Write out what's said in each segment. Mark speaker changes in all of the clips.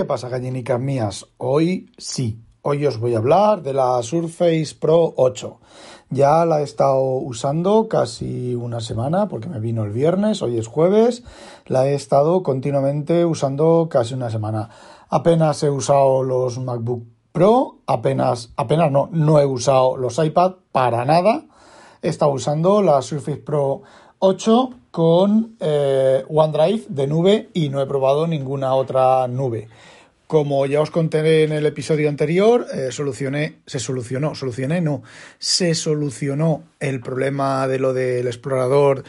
Speaker 1: ¿Qué pasa, gallinicas mías? Hoy sí, hoy os voy a hablar de la Surface Pro 8. Ya la he estado usando casi una semana porque me vino el viernes, hoy es jueves, la he estado continuamente usando casi una semana. Apenas he usado los MacBook Pro, apenas, apenas no, no he usado los iPad para nada. He estado usando la Surface Pro 8 con eh, OneDrive de nube y no he probado ninguna otra nube. Como ya os conté en el episodio anterior, eh, solucioné, se solucionó, solucioné, no, se solucionó el problema de lo del explorador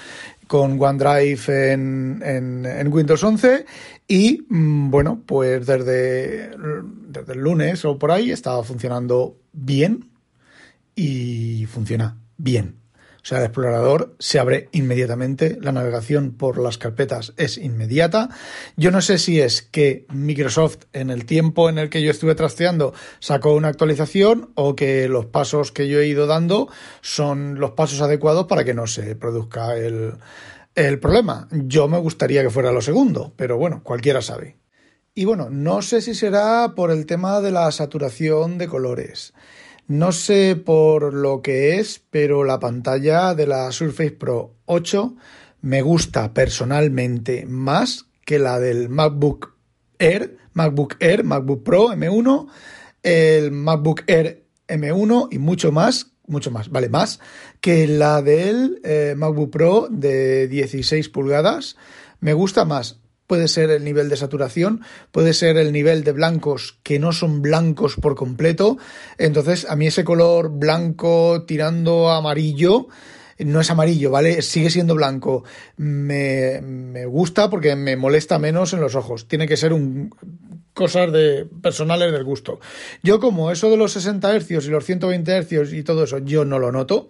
Speaker 1: con OneDrive en, en, Windows 11 y mm, bueno, pues desde, desde el lunes o por ahí estaba funcionando bien y funciona bien. O sea, el explorador se abre inmediatamente, la navegación por las carpetas es inmediata. Yo no sé si es que Microsoft en el tiempo en el que yo estuve trasteando sacó una actualización o que los pasos que yo he ido dando son los pasos adecuados para que no se produzca el, el problema. Yo me gustaría que fuera lo segundo, pero bueno, cualquiera sabe. Y bueno, no sé si será por el tema de la saturación de colores. No sé por lo que es, pero la pantalla de la Surface Pro 8 me gusta personalmente más que la del MacBook Air, MacBook Air, MacBook Pro M1, el MacBook Air M1 y mucho más, mucho más, vale, más que la del eh, MacBook Pro de 16 pulgadas. Me gusta más puede ser el nivel de saturación, puede ser el nivel de blancos que no son blancos por completo. Entonces, a mí ese color blanco tirando amarillo, no es amarillo, ¿vale? Sigue siendo blanco. Me, me, gusta porque me molesta menos en los ojos. Tiene que ser un cosas de personales del gusto. Yo como eso de los 60 Hz y los 120 Hz y todo eso, yo no lo noto.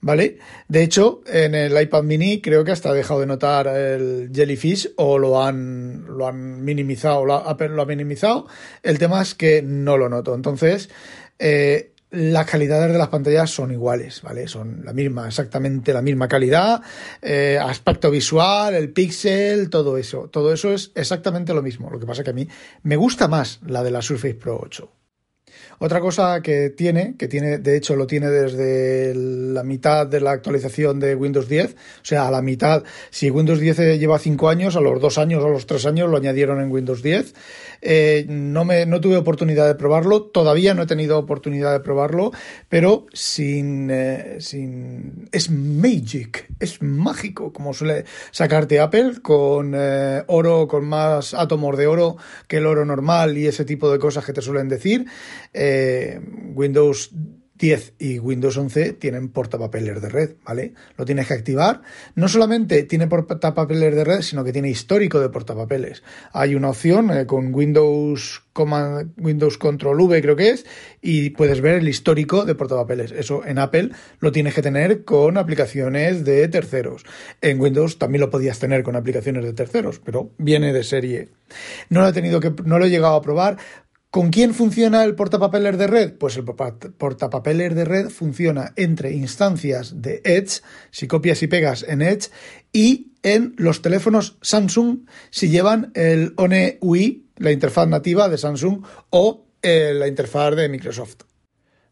Speaker 1: ¿Vale? De hecho, en el iPad mini creo que hasta ha dejado de notar el Jellyfish o lo han, lo han minimizado, lo ha, minimizado. El tema es que no lo noto. Entonces, eh, las calidades de las pantallas son iguales, ¿vale? Son la misma, exactamente la misma calidad, eh, aspecto visual, el pixel, todo eso. Todo eso es exactamente lo mismo. Lo que pasa es que a mí me gusta más la de la Surface Pro 8. Otra cosa que tiene, que tiene, de hecho lo tiene desde la mitad de la actualización de Windows 10, o sea, a la mitad, si Windows 10 lleva 5 años, a los 2 años o a los 3 años lo añadieron en Windows 10. Eh, no, me, no tuve oportunidad de probarlo, todavía no he tenido oportunidad de probarlo, pero sin, eh, sin es magic, es mágico, como suele sacarte Apple, con eh, oro, con más átomos de oro que el oro normal y ese tipo de cosas que te suelen decir. Eh, Windows 10 y Windows 11 tienen portapapeles de red, ¿vale? Lo tienes que activar. No solamente tiene portapapeles de red, sino que tiene histórico de portapapeles. Hay una opción eh, con Windows Windows Control V creo que es y puedes ver el histórico de portapapeles. Eso en Apple lo tienes que tener con aplicaciones de terceros. En Windows también lo podías tener con aplicaciones de terceros, pero viene de serie. No lo he tenido que no lo he llegado a probar ¿Con quién funciona el portapapeles de red? Pues el portapapeles de red funciona entre instancias de Edge, si copias y pegas en Edge, y en los teléfonos Samsung si llevan el One UI, la interfaz nativa de Samsung, o eh, la interfaz de Microsoft.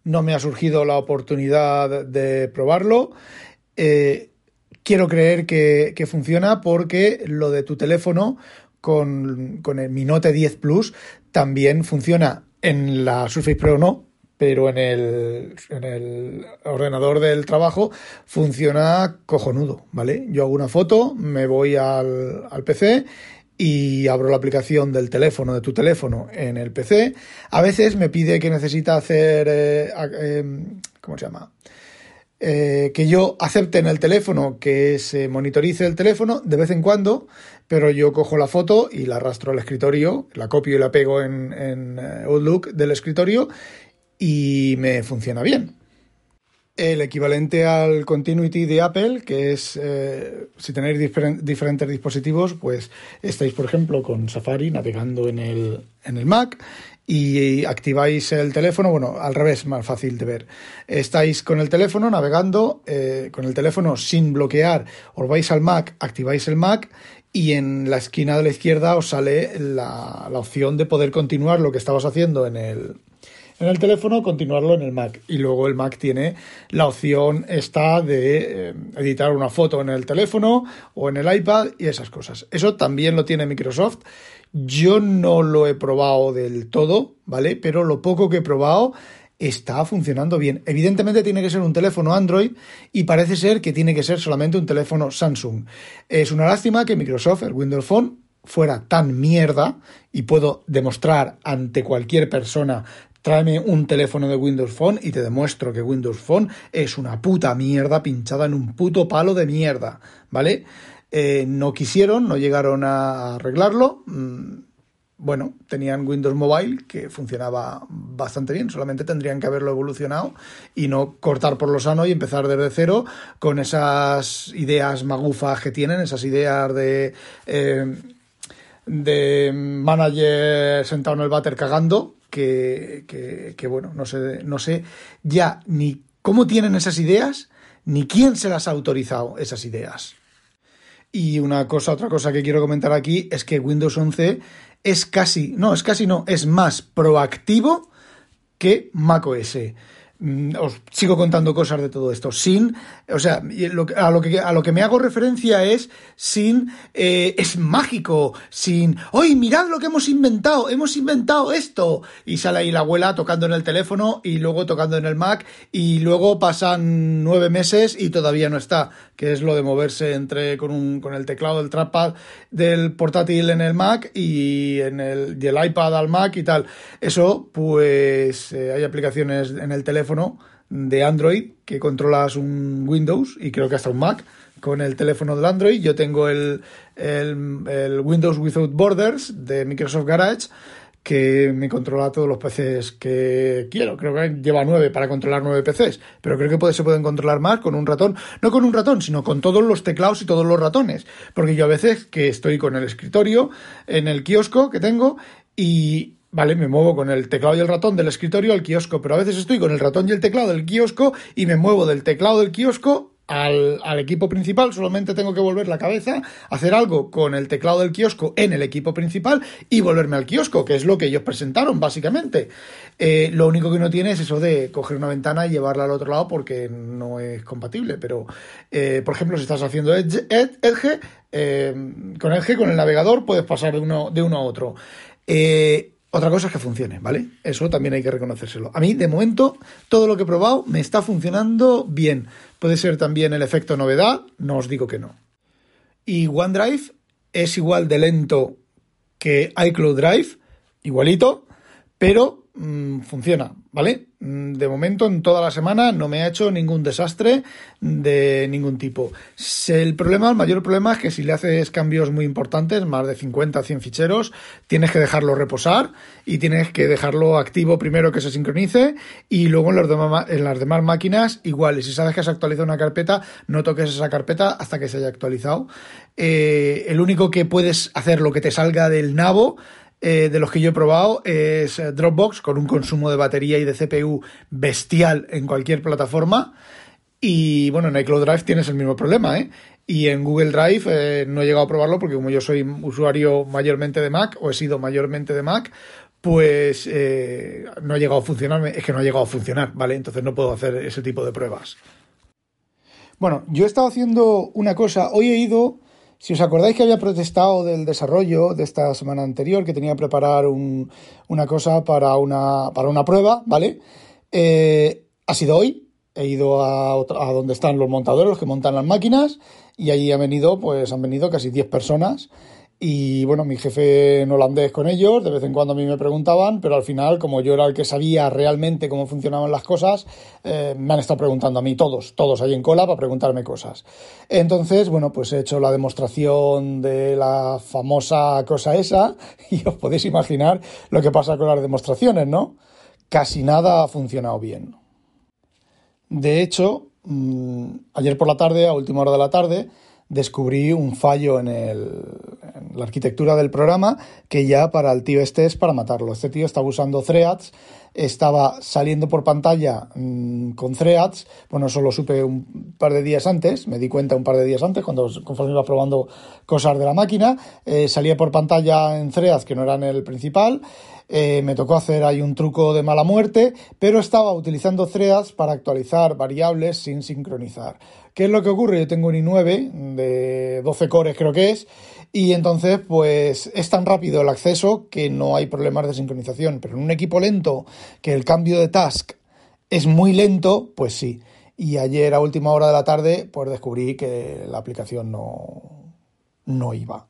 Speaker 1: No me ha surgido la oportunidad de probarlo. Eh, quiero creer que, que funciona porque lo de tu teléfono con, el Mi Note 10 Plus también funciona en la Surface Pro no, pero en el, en el ordenador del trabajo funciona cojonudo, ¿vale? Yo hago una foto, me voy al, al PC y abro la aplicación del teléfono, de tu teléfono, en el PC. A veces me pide que necesita hacer, eh, eh, ¿cómo se llama? Eh, que yo acepte en el teléfono que se monitorice el teléfono de vez en cuando, pero yo cojo la foto y la arrastro al escritorio, la copio y la pego en, en eh, Outlook del escritorio y me funciona bien. El equivalente al Continuity de Apple, que es eh, si tenéis diferentes dispositivos, pues estáis, por ejemplo, con Safari navegando en el, en el Mac y activáis el teléfono, bueno, al revés, más fácil de ver. Estáis con el teléfono navegando, eh, con el teléfono sin bloquear, os vais al Mac, activáis el Mac y en la esquina de la izquierda os sale la, la opción de poder continuar lo que estabas haciendo en el, en el teléfono, continuarlo en el Mac. Y luego el Mac tiene la opción esta de eh, editar una foto en el teléfono o en el iPad y esas cosas. Eso también lo tiene Microsoft. Yo no lo he probado del todo, ¿vale? Pero lo poco que he probado está funcionando bien. Evidentemente tiene que ser un teléfono Android y parece ser que tiene que ser solamente un teléfono Samsung. Es una lástima que Microsoft, el Windows Phone, fuera tan mierda y puedo demostrar ante cualquier persona tráeme un teléfono de Windows Phone y te demuestro que Windows Phone es una puta mierda pinchada en un puto palo de mierda, ¿vale? Eh, no quisieron, no llegaron a arreglarlo. Mm, bueno, tenían Windows Mobile que funcionaba bastante bien, solamente tendrían que haberlo evolucionado y no cortar por lo sano y empezar desde cero con esas ideas magufas que tienen, esas ideas de... Eh, de manager sentado en el váter cagando, que, que, bueno, no sé, no sé ya ni cómo tienen esas ideas, ni quién se las ha autorizado esas ideas. Y una cosa, otra cosa que quiero comentar aquí es que Windows 11 es casi, no, es casi no, es más proactivo que macOS. Mm, os sigo contando cosas de todo esto. Sin, o sea, a lo que, a lo que me hago referencia es sin, eh, es mágico, sin, ¡Oye, mirad lo que hemos inventado! ¡Hemos inventado esto! Y sale ahí la abuela tocando en el teléfono y luego tocando en el Mac y luego pasan nueve meses y todavía no está, que es lo de moverse entre con, un, con el teclado del trackpad del portátil en el Mac y en el, y el iPad al Mac y tal. Eso, pues, eh, hay aplicaciones en el teléfono de Android que controlas un Windows y creo que hasta un Mac con el teléfono del Android. Yo tengo el, el, Windows Without Borders de Microsoft Garage que me controla todos los PCs que quiero. Creo que lleva nueve para controlar nueve PCs, pero creo que se pueden controlar más con un ratón. No con un ratón, sino con todos los teclados y todos los ratones. Porque yo a veces que estoy con el escritorio en el kiosco que tengo y, Vale, me muevo con el teclado y el ratón del escritorio al kiosco, pero a veces estoy con el ratón y el teclado del kiosco y me muevo del teclado del kiosco al, equipo principal, solamente tengo que volver la cabeza, hacer algo con el teclado del kiosco en el equipo principal y volverme al kiosco, que es lo que ellos presentaron, básicamente. Eh, lo único que no tiene es eso de coger una ventana y llevarla al otro lado porque no es compatible, pero, eh, por ejemplo, si estás haciendo Edge, Edge eh, con Edge, con el navegador, puedes pasar de uno, de uno a otro. Otra cosa es que funcione, ¿vale? Eso también hay que reconocérselo. A mí, de momento, todo lo que he probado me está funcionando bien. Puede ser también el efecto novedad, no os digo que no. Y OneDrive es igual de lento que iCloud Drive, igualito, pero funciona, ¿vale? Mm, de momento, en toda la semana no me ha hecho ningún desastre de ningún tipo. El problema, el mayor problema es que si le haces cambios muy importantes, más de 50, 100 ficheros, tienes que dejarlo reposar y tienes que dejarlo activo primero que se sincronice y luego en, los demás, en las demás máquinas igual. Y si sabes que has actualizado una carpeta, no toques esa carpeta hasta que se haya actualizado. Eh, el único que puedes hacer lo que te salga del nabo eh, de los que yo he probado es eh, Dropbox con un consumo de batería y de CPU bestial en cualquier plataforma. Y bueno, en iCloud Drive tienes el mismo problema, ¿eh? Y en Google Drive eh, no he llegado a probarlo porque como yo soy usuario mayormente de Mac o he sido mayormente de Mac, pues no ha llegado a funcionar, es que no ha llegado a funcionar, ¿vale? Entonces no puedo hacer ese tipo de pruebas. Bueno, yo he estado haciendo una cosa, hoy he ido si os acordáis que había protestado del desarrollo de esta semana anterior, que tenía que preparar una cosa para una, para una prueba, ¿vale? Eh, ha sido hoy, he ido a, a, donde están los montadores, los que montan las máquinas, y allí han venido, pues han venido casi 10 personas y bueno, mi jefe en holandés con ellos, de vez en cuando a mí me preguntaban, pero al final, como yo era el que sabía realmente cómo funcionaban las cosas, eh, me han estado preguntando a mí todos, todos ahí en cola para preguntarme cosas. Entonces, bueno, pues he hecho la demostración de la famosa cosa esa y os podéis imaginar lo que pasa con las demostraciones, ¿no? Casi nada ha funcionado bien. De hecho, mm, ayer por la tarde, a última hora de la tarde, descubrí un fallo en, la arquitectura del programa, que ya para el tío este es para matarlo. Este tío estaba usando threads, estaba saliendo por pantalla mmm, con threads, bueno, eso lo supe un par de días antes, me di cuenta un par de días antes, cuando conforme iba probando cosas de la máquina, eh, salía por pantalla en threads que no eran el principal, eh, me tocó hacer ahí un truco de mala muerte, pero estaba utilizando threads para actualizar variables sin sincronizar. ¿Qué es lo que ocurre? Yo tengo un i9 de 12 cores creo que es, y entonces pues es tan rápido el acceso que no hay problemas de sincronización, pero en un equipo lento que el cambio de task es muy lento, pues sí. Y ayer a última hora de la tarde pues descubrí que la aplicación no, no iba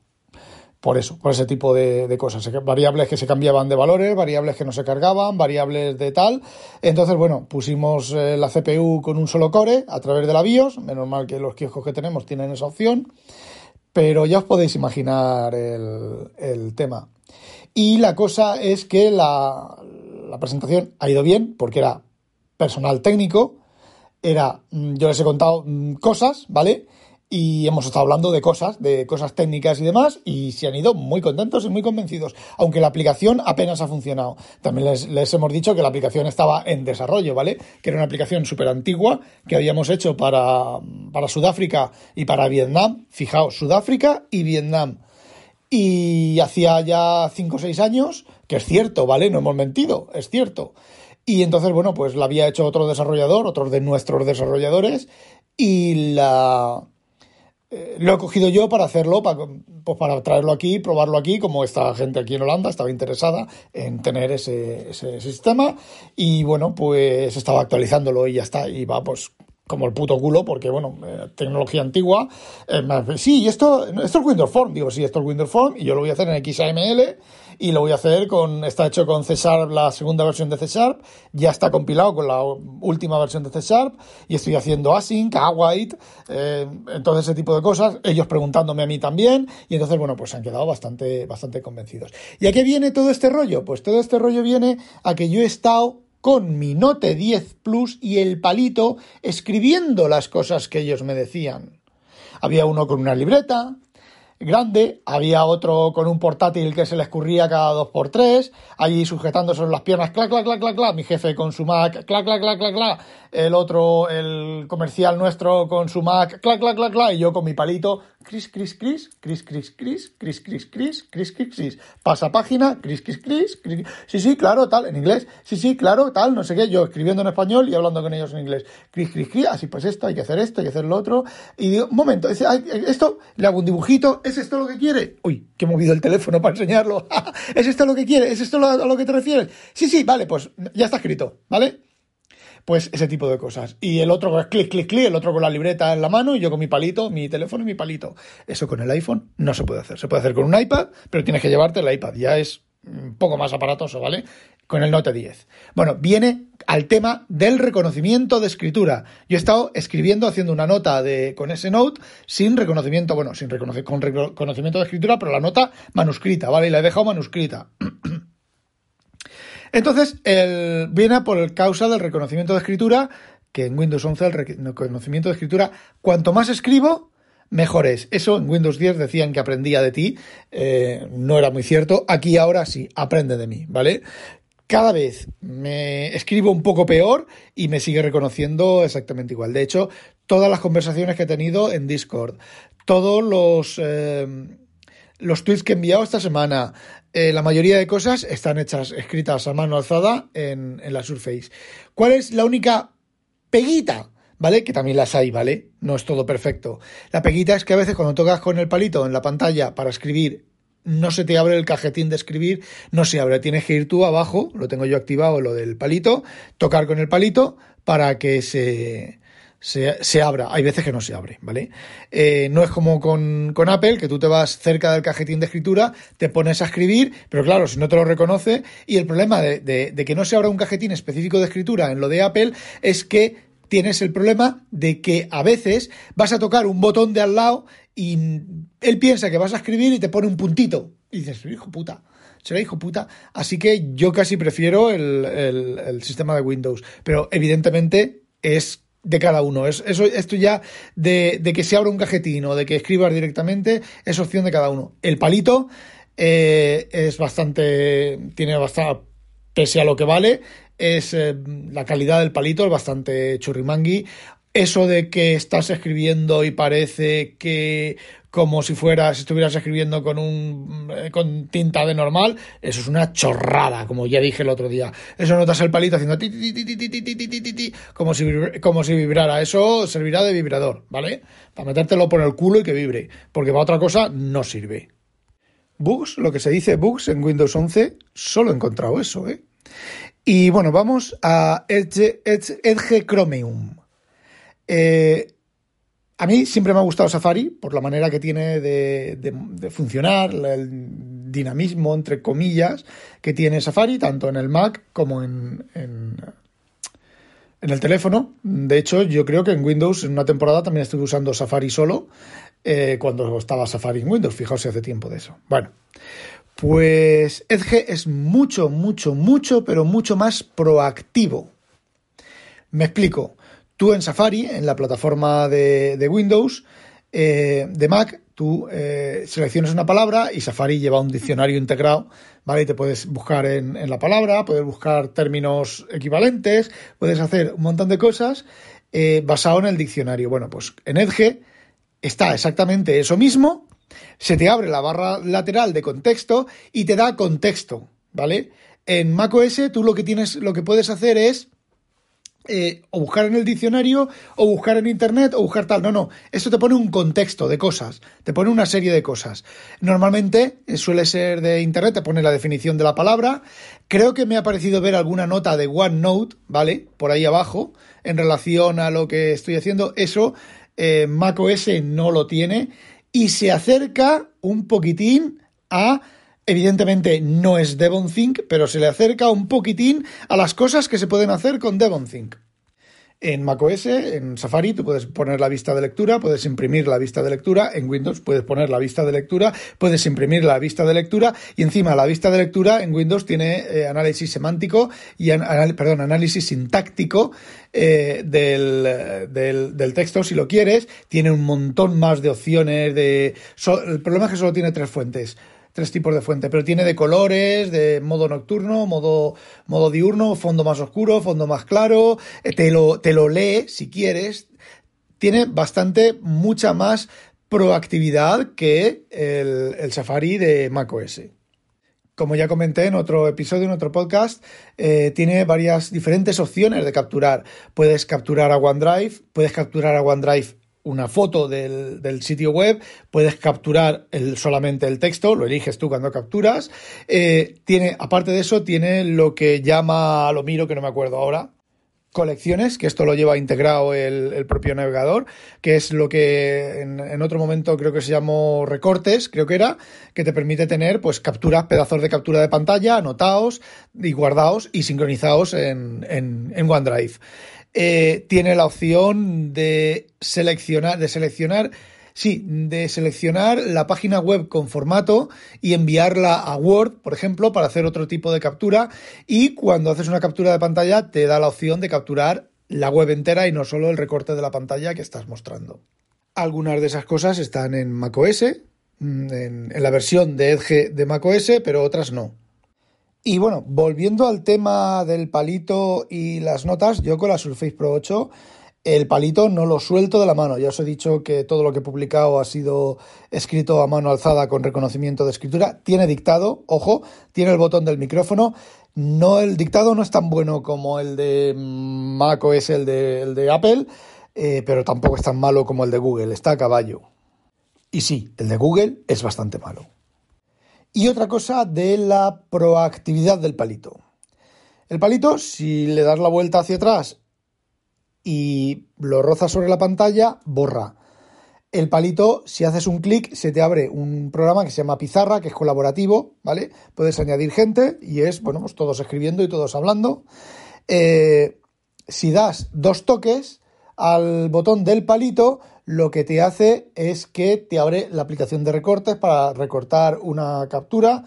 Speaker 1: por eso, por ese tipo de, cosas. Variables que se cambiaban de valores, variables que no se cargaban, variables de tal. Entonces, bueno, pusimos eh, la CPU con un solo core a través de la BIOS. Menos mal que los kioscos que tenemos tienen esa opción. Pero ya os podéis imaginar el, el tema. Y la cosa es que la, la presentación ha ido bien porque era personal técnico. Era, mm, yo les he contado mm, cosas, ¿vale? Y hemos estado hablando de cosas, de cosas técnicas y demás, y se han ido muy contentos y muy convencidos, aunque la aplicación apenas ha funcionado. También les, hemos dicho que la aplicación estaba en desarrollo, ¿vale? Que era una aplicación súper antigua que habíamos hecho para, para Sudáfrica y para Vietnam. Fijaos, Sudáfrica y Vietnam. Y hacía ya 5 o 6 años, que es cierto, ¿vale? No hemos mentido, es cierto. Y entonces, bueno, pues la había hecho otro desarrollador, otros de nuestros desarrolladores, y la eh, lo he cogido yo para hacerlo, para, pues para traerlo aquí, probarlo aquí, como esta gente aquí en Holanda estaba interesada en tener ese, ese, sistema. Y bueno, pues estaba actualizándolo y ya está, y va pues como el puto culo, porque bueno, eh, tecnología antigua. Eh, sí, y esto, esto es Windows Form, digo, sí, esto es Windows Form y yo lo voy a hacer en XAML y lo voy a hacer con, está hecho con C Sharp, la segunda versión de C Sharp, ya está compilado con la última versión de C Sharp y estoy haciendo async, await, eh, entonces ese tipo de cosas, ellos preguntándome a mí también y entonces bueno, pues se han quedado bastante, bastante convencidos. ¿Y a qué viene todo este rollo? Pues todo este rollo viene a que yo he estado con mi Note 10 Plus y el palito escribiendo las cosas que ellos me decían. Había uno con una libreta, grande, había otro con un portátil que se le escurría cada dos por tres, allí sujetándose las piernas, clac, clac, clac, clac, clac, mi jefe con su Mac, clac, clac, clac, clac, clac, el otro, el comercial nuestro con su Mac, clac, clac, clac, clac, y yo con mi palito, cris, cris, cris, cris, cris, cris, cris, cris, cris, cris, cris, cris, pasa página, cris, cris, cris, sí, sí, claro, tal, en inglés, sí, sí, claro, tal, no sé qué, yo escribiendo en español y hablando con ellos en inglés, cris, cris, cris, así pues esto, hay que hacer esto, hay que hacer lo otro, y digo, un momento, esto, le hago un dibujito, ¿es esto lo que quiere? Uy, que he movido el teléfono para enseñarlo, ¿es esto lo que quiere? ¿Es esto a lo que te refieres? Sí, sí, vale, pues ya está escrito, ¿vale? Pues ese tipo de cosas. Y el otro clic, clic, clic, el otro con la libreta en la mano y yo con mi palito, mi teléfono y mi palito. Eso con el iPhone no se puede hacer. Se puede hacer con un iPad, pero tienes que llevarte el iPad. Ya es un poco más aparatoso, ¿vale? Con el Note 10. Bueno, viene al tema del reconocimiento de escritura. Yo he estado escribiendo, haciendo una nota de, con ese Note sin reconocimiento, bueno, sin reconocer, con reconocimiento de escritura, pero la nota manuscrita, ¿vale? Y la he dejado manuscrita. Entonces, el, viene por causa del reconocimiento de escritura, que en Windows 11 el reconocimiento de escritura, cuanto más escribo, mejor es. Eso en Windows 10 decían que aprendía de ti, eh, no era muy cierto. Aquí ahora sí, aprende de mí, ¿vale? Cada vez me escribo un poco peor y me sigue reconociendo exactamente igual. De hecho, todas las conversaciones que he tenido en Discord, todos los... Eh, los tweets que he enviado esta semana, eh, la mayoría de cosas están hechas, escritas a mano alzada en, en la Surface. ¿Cuál es la única peguita? ¿Vale? Que también las hay, ¿vale? No es todo perfecto. La peguita es que a veces cuando tocas con el palito en la pantalla para escribir, no se te abre el cajetín de escribir, no se abre. Tienes que ir tú abajo, lo tengo yo activado, lo del palito, tocar con el palito para que se, se, se, abra. Hay veces que no se abre, ¿vale? Eh, no es como con, con, Apple, que tú te vas cerca del cajetín de escritura, te pones a escribir, pero claro, si no te lo reconoce, y el problema de, de, de que no se abra un cajetín específico de escritura en lo de Apple es que tienes el problema de que a veces vas a tocar un botón de al lado y él piensa que vas a escribir y te pone un puntito. Y dices, hijo puta, será hijo puta. Así que yo casi prefiero el, sistema de Windows. Pero evidentemente es de cada uno. Es, esto ya de, que se abra un cajetín o de que escribas directamente es opción de cada uno. El palito eh, es bastante, tiene bastante, pese a lo que vale, es eh, la calidad del palito es bastante churrimangui. Eso de que estás escribiendo y parece que como si fueras, estuvieras escribiendo con un eh, con tinta de normal, eso es una chorrada, como ya dije el otro día. Eso notas el palito haciendo ti, ti, ti, como si como si vibrara. Eso servirá de vibrador, ¿vale? Para metértelo por el culo y que vibre, porque para otra cosa no sirve. Bugs, lo que se dice bugs en Windows 11, solo he encontrado eso, ¿eh? Y bueno, vamos a Edge, Chromium. Eh, a mí siempre me ha gustado Safari por la manera que tiene de, funcionar, el dinamismo, entre comillas, que tiene Safari, tanto en el Mac como en, en, el teléfono. De hecho, yo creo que en Windows en una temporada también estuve usando Safari solo eh, cuando estaba Safari en Windows. Fijaos si hace tiempo de eso. Bueno, pues Edge es mucho, mucho, mucho, pero mucho más proactivo. Me explico. Tú en Safari, en la plataforma de, Windows, eh, de Mac, tú eh, seleccionas una palabra y Safari lleva un diccionario integrado, ¿vale? Y te puedes buscar en, la palabra, puedes buscar términos equivalentes, puedes hacer un montón de cosas eh, basado en el diccionario. Bueno, pues en Edge está exactamente eso mismo, se te abre la barra lateral de contexto y te da contexto, ¿vale? En macOS tú lo que tienes, lo que puedes hacer es eh, o buscar en el diccionario, o buscar en internet, o buscar tal. No, no. Esto te pone un contexto de cosas, te pone una serie de cosas. Normalmente eh, suele ser de internet, te pone la definición de la palabra. Creo que me ha parecido ver alguna nota de OneNote, ¿vale? Por ahí abajo, en relación a lo que estoy haciendo. Eso eh, macOS no lo tiene y se acerca un poquitín a Evidentemente no es DevonThink, pero se le acerca un poquitín a las cosas que se pueden hacer con DevonThink. En macOS, en Safari, tú puedes poner la vista de lectura, puedes imprimir la vista de lectura. En Windows puedes poner la vista de lectura, puedes imprimir la vista de lectura y encima la vista de lectura en Windows tiene eh, análisis semántico y perdón, análisis sintáctico eh, del, del, texto si lo quieres. Tiene un montón más de opciones. De, el problema es que solo tiene tres fuentes tres tipos de fuente, pero tiene de colores, de modo nocturno, modo, modo diurno, fondo más oscuro, fondo más claro, eh, te lo, te lo lee si quieres. Tiene bastante, mucha más proactividad que el, Safari de macOS. Como ya comenté en otro episodio, en otro podcast, eh, tiene varias diferentes opciones de capturar. Puedes capturar a OneDrive, puedes capturar a OneDrive una foto del, sitio web, puedes capturar el, solamente el texto, lo eliges tú cuando capturas. Eh, tiene, aparte de eso, tiene lo que llama, lo miro que no me acuerdo ahora, colecciones, que esto lo lleva integrado el, propio navegador, que es lo que en, otro momento creo que se llamó recortes, creo que era, que te permite tener pues capturas, pedazos de captura de pantalla, anotados y guardados y sincronizados en, en OneDrive. Eh, tiene la opción de seleccionar, de seleccionar, sí, de seleccionar la página web con formato y enviarla a Word, por ejemplo, para hacer otro tipo de captura. Y cuando haces una captura de pantalla, te da la opción de capturar la web entera y no solo el recorte de la pantalla que estás mostrando. Algunas de esas cosas están en macOS, mm, en, en la versión de Edge de macOS, pero otras no. Y bueno, volviendo al tema del palito y las notas, yo con la Surface Pro 8 el palito no lo suelto de la mano. Ya os he dicho que todo lo que he publicado ha sido escrito a mano alzada con reconocimiento de escritura. Tiene dictado, ojo, tiene el botón del micrófono. No, el dictado no es tan bueno como el de Mac o es el de, el de Apple, eh, pero tampoco es tan malo como el de Google. Está a caballo. Y sí, el de Google es bastante malo. Y otra cosa de la proactividad del palito. El palito, si le das la vuelta hacia atrás y lo rozas sobre la pantalla, borra. El palito, si haces un clic, se te abre un programa que se llama Pizarra, que es colaborativo, ¿vale? Puedes añadir gente y es, bueno, pues todos escribiendo y todos hablando. Eh, si das dos toques al botón del palito, lo que te hace es que te abre la aplicación de recortes para recortar una captura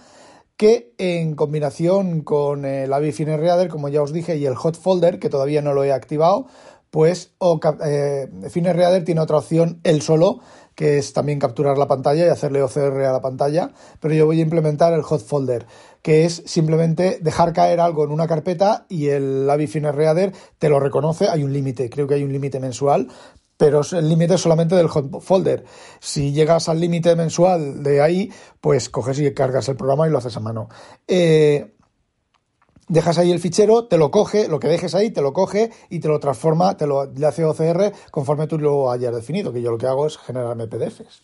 Speaker 1: que en combinación con el Avifine Reader, como ya os dije, y el Hot Folder, que todavía no lo he activado, pues o, eh, Reader tiene otra opción él solo, que es también capturar la pantalla y hacerle OCR a la pantalla, pero yo voy a implementar el hot folder, que es simplemente dejar caer algo en una carpeta y el Avi Reader te lo reconoce, hay un límite, creo que hay un límite mensual, pero el límite es solamente del hot folder. Si llegas al límite mensual de ahí, pues coges y cargas el programa y lo haces a mano. Eh, dejas ahí el fichero, te lo coge, lo que dejes ahí, te lo coge y te lo transforma, te lo le hace OCR conforme tú lo hayas definido, que yo lo que hago es generarme PDFs.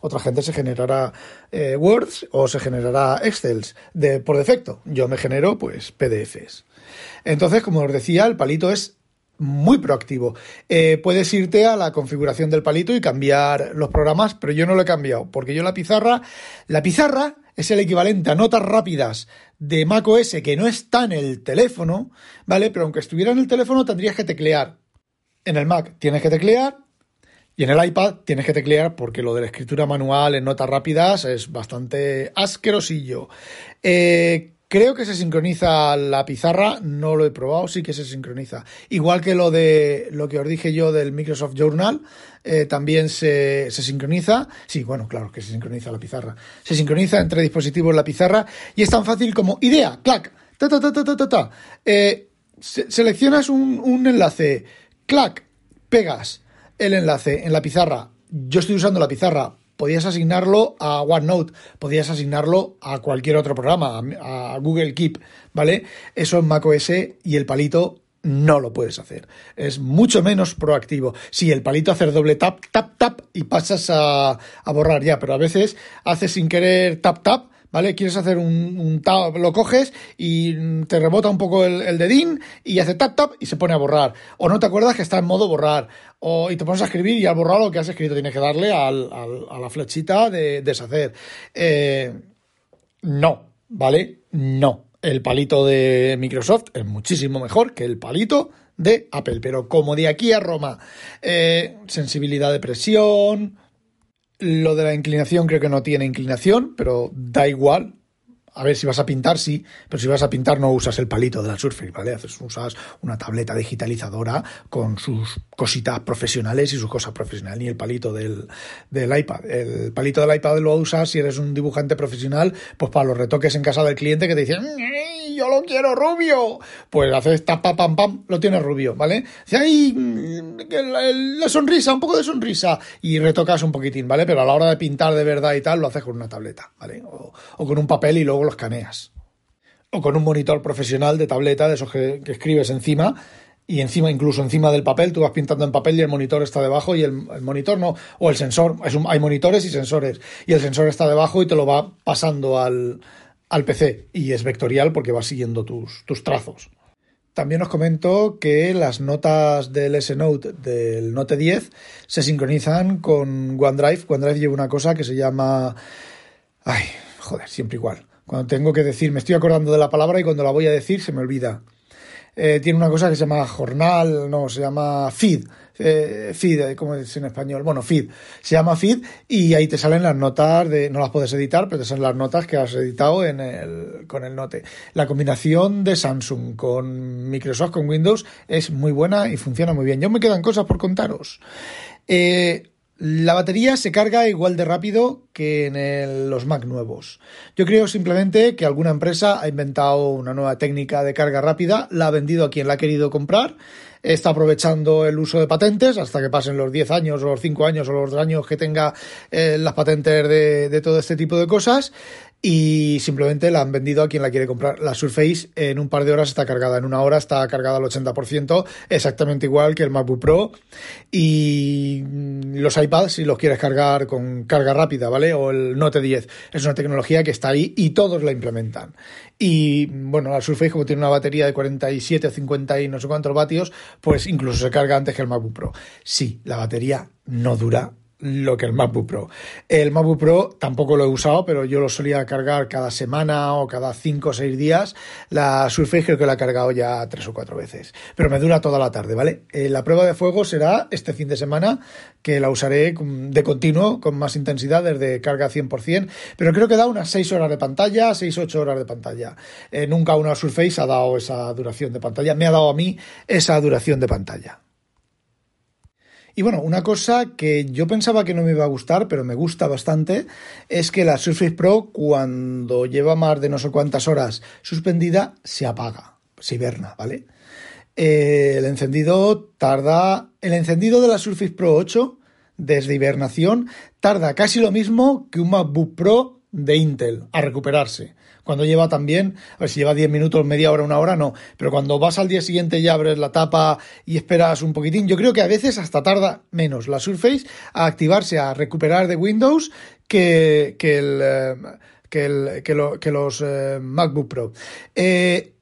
Speaker 1: Otra gente se generará eh, Words o se generará Excels de, por defecto. Yo me genero pues PDFs. Entonces, como os decía, el palito es muy proactivo. Eh, puedes irte a la configuración del palito y cambiar los programas, pero yo no lo he cambiado, porque yo la pizarra, la pizarra es el equivalente a notas rápidas de macOS que no está en el teléfono, ¿vale? Pero aunque estuviera en el teléfono tendrías que teclear. En el Mac tienes que teclear y en el iPad tienes que teclear porque lo de la escritura manual en notas rápidas es bastante asquerosillo. Eh, Creo que se sincroniza la pizarra, no lo he probado, sí que se sincroniza. Igual que lo de lo que os dije yo del Microsoft Journal, eh, también se, sincroniza. Sí, bueno, claro que se sincroniza la pizarra. Se sincroniza entre dispositivos la pizarra y es tan fácil como idea, clac, ta ta ta ta ta ta. ta. Eh, seleccionas un, un enlace, clac, pegas el enlace en la pizarra. Yo estoy usando la pizarra podías asignarlo a OneNote, podías asignarlo a cualquier otro programa, a, Google Keep, ¿vale? Eso en macOS y el palito no lo puedes hacer. Es mucho menos proactivo. Si el palito hace doble tap, tap, tap y pasas a, a borrar ya, pero a veces haces sin querer tap, tap ¿vale? Quieres hacer un, un tap, lo coges y te rebota un poco el, dedín y hace tap tap y se pone a borrar. O no te acuerdas que está en modo borrar. O, y te pones a escribir y al borrar lo que has escrito tienes que darle al, a la flechita de deshacer. Eh, no, ¿vale? No. El palito de Microsoft es muchísimo mejor que el palito de Apple. Pero como de aquí a Roma, eh, sensibilidad de presión, lo de la inclinación creo que no tiene inclinación, pero da igual. A ver, si vas a pintar, sí, pero si vas a pintar no usas el palito de la Surface, ¿vale? Usas una tableta digitalizadora con sus cositas profesionales y sus cosas profesionales, ni el palito del, del iPad. El palito del iPad lo usas si eres un dibujante profesional, pues para los retoques en casa del cliente que te dicen yo lo quiero rubio. Pues haces tapa, pam, pam, lo tienes rubio, ¿vale? Dice, ay, la, sonrisa, un poco de sonrisa. Y retocas un poquitín, ¿vale? Pero a la hora de pintar de verdad y tal, lo haces con una tableta, ¿vale? O, con un papel y luego lo escaneas. O con un monitor profesional de tableta, de esos que, escribes encima y encima, incluso encima del papel, tú vas pintando en papel y el monitor está debajo y el, monitor no, o el sensor, hay monitores y sensores, y el sensor está debajo y te lo va pasando al, al PC y es vectorial porque va siguiendo tus, tus trazos. También os comento que las notas del S-Note del Note 10 se sincronizan con OneDrive. OneDrive lleva una cosa que se llama... Ay, joder, siempre igual. Cuando tengo que decir, me estoy acordando de la palabra y cuando la voy a decir se me olvida. Eh, tiene una cosa que se llama jornal, no, se llama feed eh, feed, eh, ¿cómo es en español? Bueno, feed. Se llama feed y ahí te salen las notas de, no las puedes editar, pero te salen las notas que has editado en el, con el Note. La combinación de Samsung con Microsoft, con Windows, es muy buena y funciona muy bien. Ya me quedan cosas por contaros. Eh, la batería se carga igual de rápido que en los Mac nuevos. Yo creo simplemente que alguna empresa ha inventado una nueva técnica de carga rápida, la ha vendido a quien la ha querido comprar está aprovechando el uso de patentes hasta que pasen los 10 años o los 5 años o los años que tenga eh, las patentes de, de, todo este tipo de cosas y simplemente la han vendido a quien la quiere comprar. La Surface en un par de horas está cargada, en una hora está cargada al 80%, exactamente igual que el MacBook Pro. Y los iPads, si los quieres cargar con carga rápida, ¿vale? O el Note 10. Es una tecnología que está ahí y todos la implementan. Y bueno, la Surface, como tiene una batería de 47 o 50 y no sé cuántos vatios, pues incluso se carga antes que el MacBook Pro. Sí, la batería no dura lo que el MacBook Pro. El MacBook Pro tampoco lo he usado, pero yo lo solía cargar cada semana o cada cinco o seis días. La Surface creo que la he cargado ya tres o cuatro veces, pero me dura toda la tarde, ¿vale? Eh, la prueba de fuego será este fin de semana, que la usaré de continuo, con más intensidad, desde carga 100%, pero creo que da unas seis horas de pantalla, seis, ocho horas de pantalla. Eh, nunca una Surface ha dado esa duración de pantalla, me ha dado a mí esa duración de pantalla. Y bueno, una cosa que yo pensaba que no me iba a gustar, pero me gusta bastante, es que la Surface Pro, cuando lleva más de no sé cuántas horas suspendida, se apaga, se hiberna, ¿vale? Eh, el encendido tarda. El encendido de la Surface Pro 8 desde hibernación tarda casi lo mismo que un MacBook Pro de Intel a recuperarse. Cuando lleva también, a ver si lleva 10 minutos, media hora, una hora, no. Pero cuando vas al día siguiente y abres la tapa y esperas un poquitín, yo creo que a veces hasta tarda menos la Surface a activarse, a recuperar de Windows que, que, el, eh, que, el, que, los eh, MacBook Pro. Eh,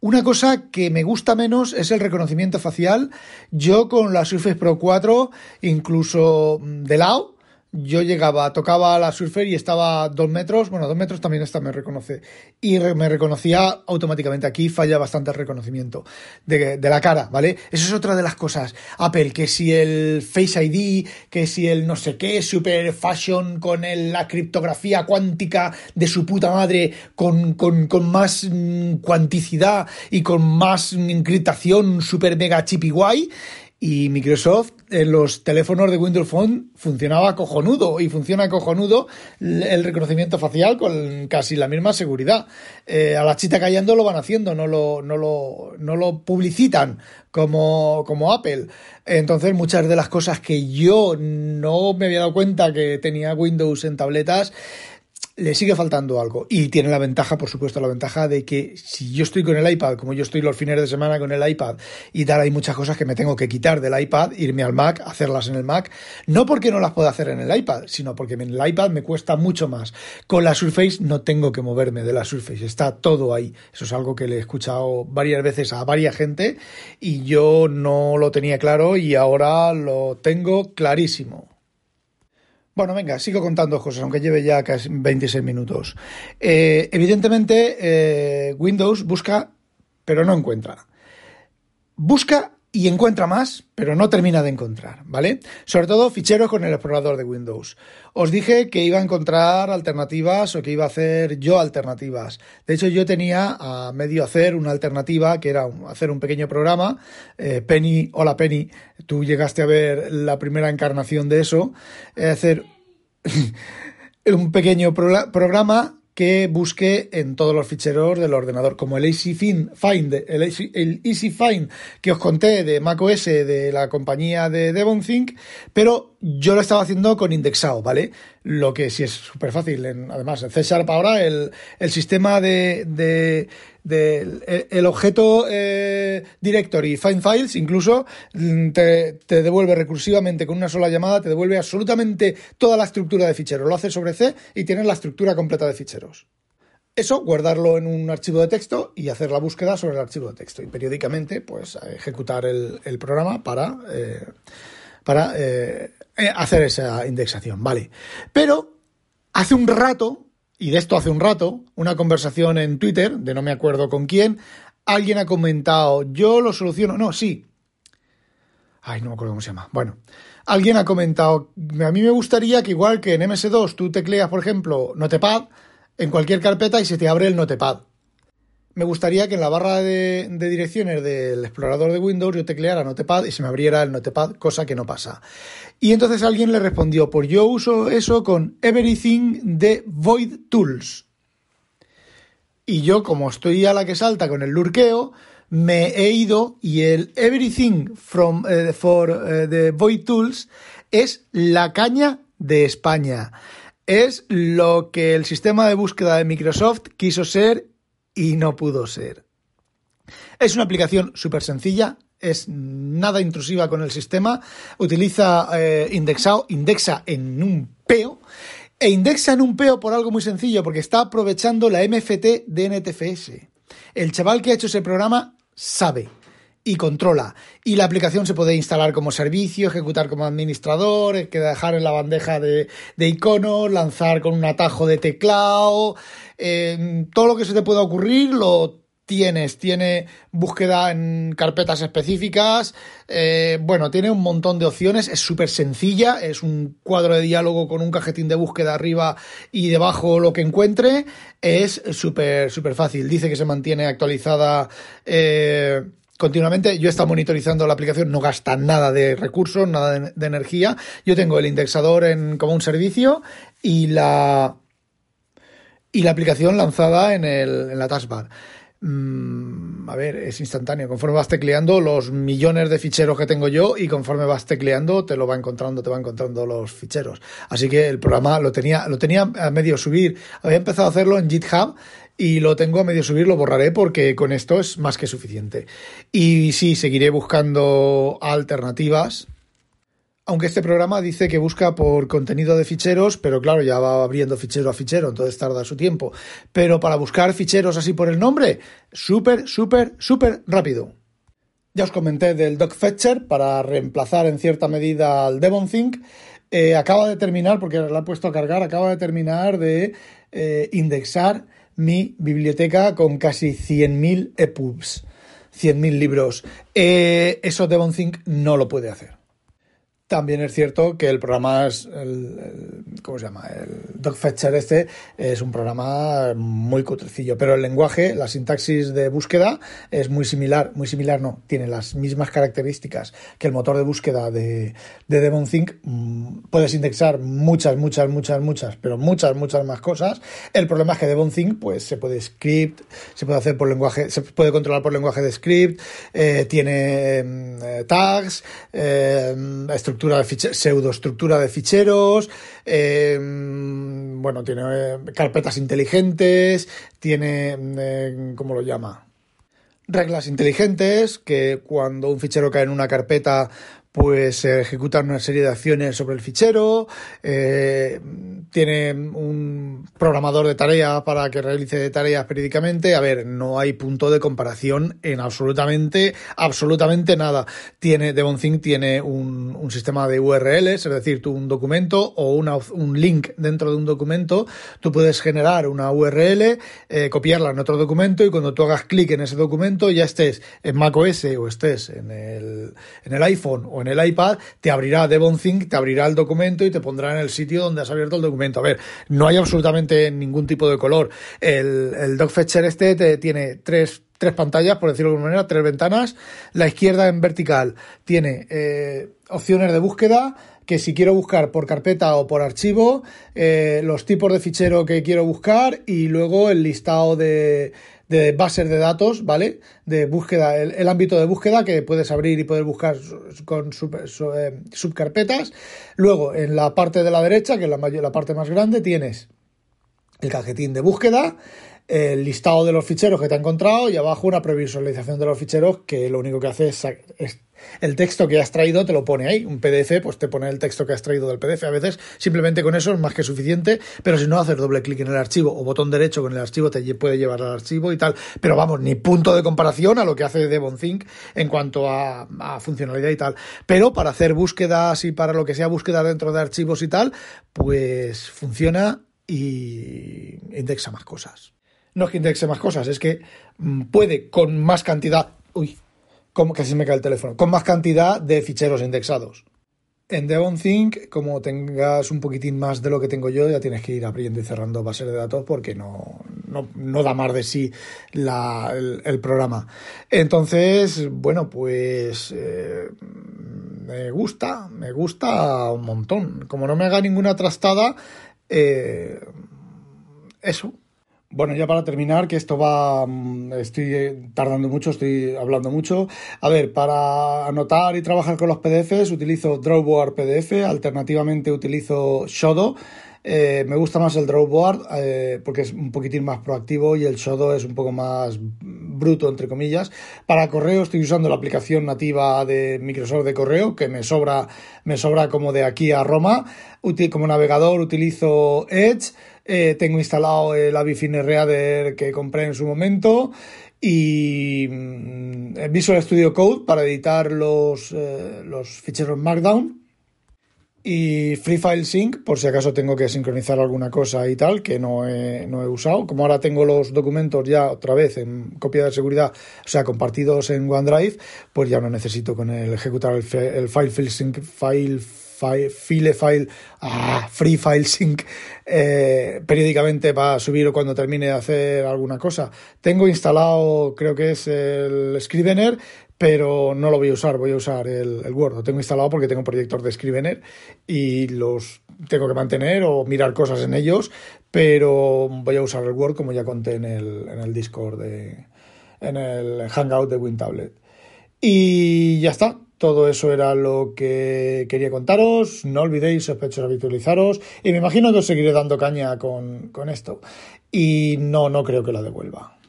Speaker 1: una cosa que me gusta menos es el reconocimiento facial. Yo con la Surface Pro 4, incluso de lado, yo llegaba, tocaba la Surfer y estaba a dos metros, bueno, dos metros también esta me reconoce, y me reconocía automáticamente. Aquí falla bastante el reconocimiento de, la cara, ¿vale? Eso es otra de las cosas. Apple, que si el Face ID, que si el no sé qué, super fashion con el, la criptografía cuántica de su puta madre, con, con, con más mm, cuanticidad y con más encriptación super mega chip y guay, y Microsoft en los teléfonos de Windows Phone funcionaba cojonudo y funciona cojonudo el reconocimiento facial con casi la misma seguridad. Eh, a la chita callando lo van haciendo, no lo, no lo, no lo publicitan como, como Apple. Entonces muchas de las cosas que yo no me había dado cuenta que tenía Windows en tabletas, le sigue faltando algo. Y tiene la ventaja, por supuesto, la ventaja de que si yo estoy con el iPad, como yo estoy los fines de semana con el iPad, y tal, hay muchas cosas que me tengo que quitar del iPad, irme al Mac, hacerlas en el Mac, no porque no las pueda hacer en el iPad, sino porque en el iPad me cuesta mucho más. Con la Surface no tengo que moverme de la Surface, está todo ahí. Eso es algo que le he escuchado varias veces a varias gente y yo no lo tenía claro y ahora lo tengo clarísimo. Bueno, venga, sigo contando cosas, aunque lleve ya casi 26 minutos. Eh, evidentemente, eh, Windows busca, pero no encuentra. Busca y encuentra más, pero no termina de encontrar, ¿vale? Sobre todo ficheros con el explorador de Windows. Os dije que iba a encontrar alternativas o que iba a hacer yo alternativas. De hecho, yo tenía a medio hacer una alternativa que era hacer un pequeño programa. Eh, Penny, hola Penny, tú llegaste a ver la primera encarnación de eso. hacer un pequeño programa que busque en todos los ficheros del ordenador, como el Easy Find, el, Easy, Find que os conté de macOS de la compañía de ThinkThink, pero yo lo estaba haciendo con indexado, ¿vale? Lo que sí es súper fácil. además, en C Sharp ahora el, el sistema de, de, el objeto eh, directory find files incluso mm, te, devuelve recursivamente con una sola llamada, te devuelve absolutamente toda la estructura de ficheros. Lo hace sobre C y tienes la estructura completa de ficheros. Eso, guardarlo en un archivo de texto y hacer la búsqueda sobre el archivo de texto. Y periódicamente, pues, ejecutar el, programa para, eh, para eh, hacer esa indexación. Vale. Pero hace un rato y de esto hace un rato, una conversación en Twitter, de no me acuerdo con quién, alguien ha comentado, yo lo soluciono, no, sí. Ay, no me acuerdo cómo se llama. Bueno, alguien ha comentado, a mí me gustaría que igual que en MS2 tú tecleas, por ejemplo, Notepad en cualquier carpeta y se te abre el Notepad me gustaría que en la barra de, direcciones del explorador de Windows yo tecleara Notepad y se me abriera el Notepad, cosa que no pasa. Y entonces alguien le respondió, pues yo uso eso con Everything de Void Tools. Y yo, como estoy a la que salta con el lurqueo, me he ido y el Everything from, eh, for the eh, Void Tools es la caña de España. Es lo que el sistema de búsqueda de Microsoft quiso ser y no pudo ser. Es una aplicación súper sencilla, es nada intrusiva con el sistema, utiliza eh, indexado, indexa en un peo, e indexa en un peo por algo muy sencillo, porque está aprovechando la MFT de NTFS. El chaval que ha hecho ese programa sabe y controla. Y la aplicación se puede instalar como servicio, ejecutar como administrador, dejar en la bandeja de, iconos, lanzar con un atajo de teclado. Eh, todo lo que se te pueda ocurrir lo tienes. Tiene búsqueda en carpetas específicas. Eh, bueno, tiene un montón de opciones. Es súper sencilla. Es un cuadro de diálogo con un cajetín de búsqueda arriba y debajo lo que encuentre. Es súper, súper fácil. Dice que se mantiene actualizada. Eh, continuamente. Yo he estado monitorizando la aplicación, no gasta nada de recursos, nada de, energía. Yo tengo el indexador en, como un servicio y la, y la aplicación lanzada en, el, en la taskbar. Mm, a ver, es instantáneo. Conforme vas tecleando los millones de ficheros que tengo yo y conforme vas tecleando te lo va encontrando, te va encontrando los ficheros. Así que el programa lo tenía, lo tenía a medio subir. Había empezado a hacerlo en GitHub y lo tengo a medio subir, lo borraré porque con esto es más que suficiente. Y sí, seguiré buscando alternativas aunque este programa dice que busca por contenido de ficheros, pero claro, ya va abriendo fichero a fichero, entonces tarda su tiempo. Pero para buscar ficheros así por el nombre, súper, súper, súper rápido. Ya os comenté del Fetcher para reemplazar en cierta medida al DevonThink. Eh, acaba de terminar, porque la he puesto a cargar, acaba de terminar de eh, indexar mi biblioteca con casi 100.000 EPUBs, 100.000 libros. Eh, eso DevonThink no lo puede hacer. También es cierto que el programa es ¿cómo se llama? El este es un programa muy cutrecillo, pero el lenguaje, la sintaxis de búsqueda es muy similar, muy similar no, tiene las mismas características que el motor de búsqueda de, de DevonThink. Mm, puedes indexar muchas, muchas, muchas, muchas, pero muchas, muchas más cosas. El problema es que DevonThink pues se puede script, se puede hacer por lenguaje, se puede controlar por lenguaje de script, eh, tiene mm, eh, tags, eh, estructuras de pseudoestructura de ficheros, eh, bueno, tiene eh, carpetas inteligentes, tiene, eh, ¿cómo lo llama? Reglas inteligentes, que cuando un fichero cae en una carpeta, pues se ejecutan una serie de acciones sobre el fichero, eh, tiene un programador de tarea para que realice tareas periódicamente. A ver, no hay punto de comparación en absolutamente, absolutamente nada. Tiene, DevonThink tiene un, un sistema de URLs, es decir, tú un documento o un link dentro de un documento, tú puedes generar una URL, eh, copiarla en otro documento y cuando tú hagas clic en ese documento ya estés en macOS o estés en el, en el iPhone o en el iPad, te abrirá DevonThink, te abrirá el documento y te pondrá en el sitio donde has abierto el documento. A ver, no hay absolutamente ningún tipo de color. El, el DocFetcher este te, tiene tres tres pantallas, por decirlo de alguna manera, tres ventanas. La izquierda en vertical tiene eh, opciones de búsqueda, que si quiero buscar por carpeta o por archivo, eh, los tipos de fichero que quiero buscar y luego el listado de, de bases de datos, ¿vale? De búsqueda, el, ámbito de búsqueda que puedes abrir y poder buscar con eh, subcarpetas. Luego, en la parte de la derecha, que es la, la parte más grande, tienes el cajetín de búsqueda, el listado de los ficheros que te ha encontrado y abajo una previsualización de los ficheros que lo único que hace es, el texto que has traído te lo pone ahí. Un PDF, pues te pone el texto que has traído del PDF. A veces simplemente con eso es más que suficiente, pero si no, hacer doble clic en el archivo o botón derecho con el archivo te puede llevar al archivo y tal. Pero vamos, ni punto de comparación a lo que hace DevonThink en cuanto a, a funcionalidad y tal. Pero para hacer búsquedas y para lo que sea búsqueda dentro de archivos y tal, pues funciona y indexa más cosas no es que indexe más cosas, es que mm, puede con más cantidad, uy, como casi me cae el teléfono, con más cantidad de ficheros indexados. En DevonThink, como tengas un poquitín más de lo que tengo yo, ya tienes que ir abriendo y cerrando bases de datos porque no, no, da más de sí el, programa. Entonces, bueno, pues eh, me gusta, me gusta un montón. Como no me haga ninguna trastada, eh, eso, bueno, ya para terminar, que esto va, mm, estoy tardando mucho, estoy hablando mucho. A ver, para anotar y trabajar con los PDFs utilizo Drawboard PDF, alternativamente utilizo Shodo. Eh, me gusta más el Drawboard eh, porque es un poquitín más proactivo y el Shodo es un poco más bruto, entre comillas. Para correo estoy usando la aplicación nativa de Microsoft de correo, que me sobra, me sobra como de aquí a Roma. Como navegador utilizo Edge. Eh, tengo instalado el Avifine Reader que compré en su momento y mm, Visual Studio Code para editar los, eh, los ficheros Markdown y Free File Sync por si acaso tengo que sincronizar alguna cosa y tal que no he, no he usado. Como ahora tengo los documentos ya otra vez en copia de seguridad, o sea, compartidos en OneDrive, pues ya no necesito con el ejecutar el, el File Sync File file file, ah, free file sync eh, periódicamente para subir o cuando termine de hacer alguna cosa. Tengo instalado, creo que es el Scrivener, pero no lo voy a usar, voy a usar el, Word. Lo tengo instalado porque tengo un proyector de Scrivener y los tengo que mantener o mirar cosas en ellos, pero voy a usar el Word como ya conté en el, en el Discord, de, en el Hangout de WinTablet. Y ya está, todo eso era lo que quería contaros. No olvidéis, sospechosos, habitualizaros. Y me imagino que os seguiré dando caña con, con esto. Y no, no creo que la devuelva.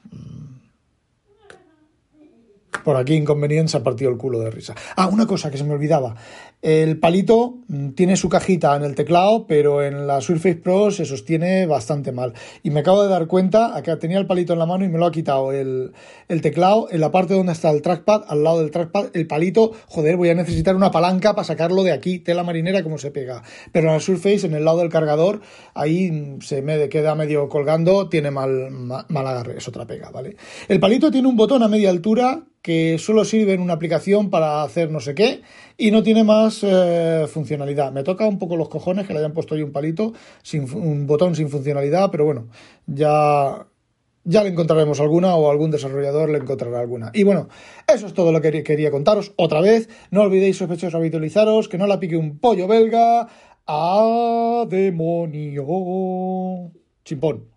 Speaker 1: Por aquí inconveniente se ha partido el culo de risa. Ah, una cosa que se me olvidaba. El palito mm, tiene su cajita en el teclado, pero en la Surface Pro se sostiene bastante mal. Y me acabo de dar cuenta, acá tenía el palito en la mano y me lo ha quitado el, teclado. En la parte donde está el trackpad, al lado del trackpad, el palito, joder, voy a necesitar una palanca para sacarlo de aquí, tela marinera como se pega. Pero en la Surface, en el lado del cargador, ahí mm, se me queda medio colgando, tiene mal, mal, mal agarre, es otra pega, ¿vale? El palito tiene un botón a media altura que solo sirve en una aplicación para hacer no sé qué y no tiene más eh, funcionalidad. Me toca un poco los cojones que le hayan puesto ahí un palito, sin, un botón sin funcionalidad, pero bueno, ya, ya le encontraremos alguna o algún desarrollador le encontrará alguna. Y bueno, eso es todo lo que quería contaros. Otra vez, no olvidéis sospechosos habitualizaros, que no la pique un pollo belga. ¡A demonio! Chimpón.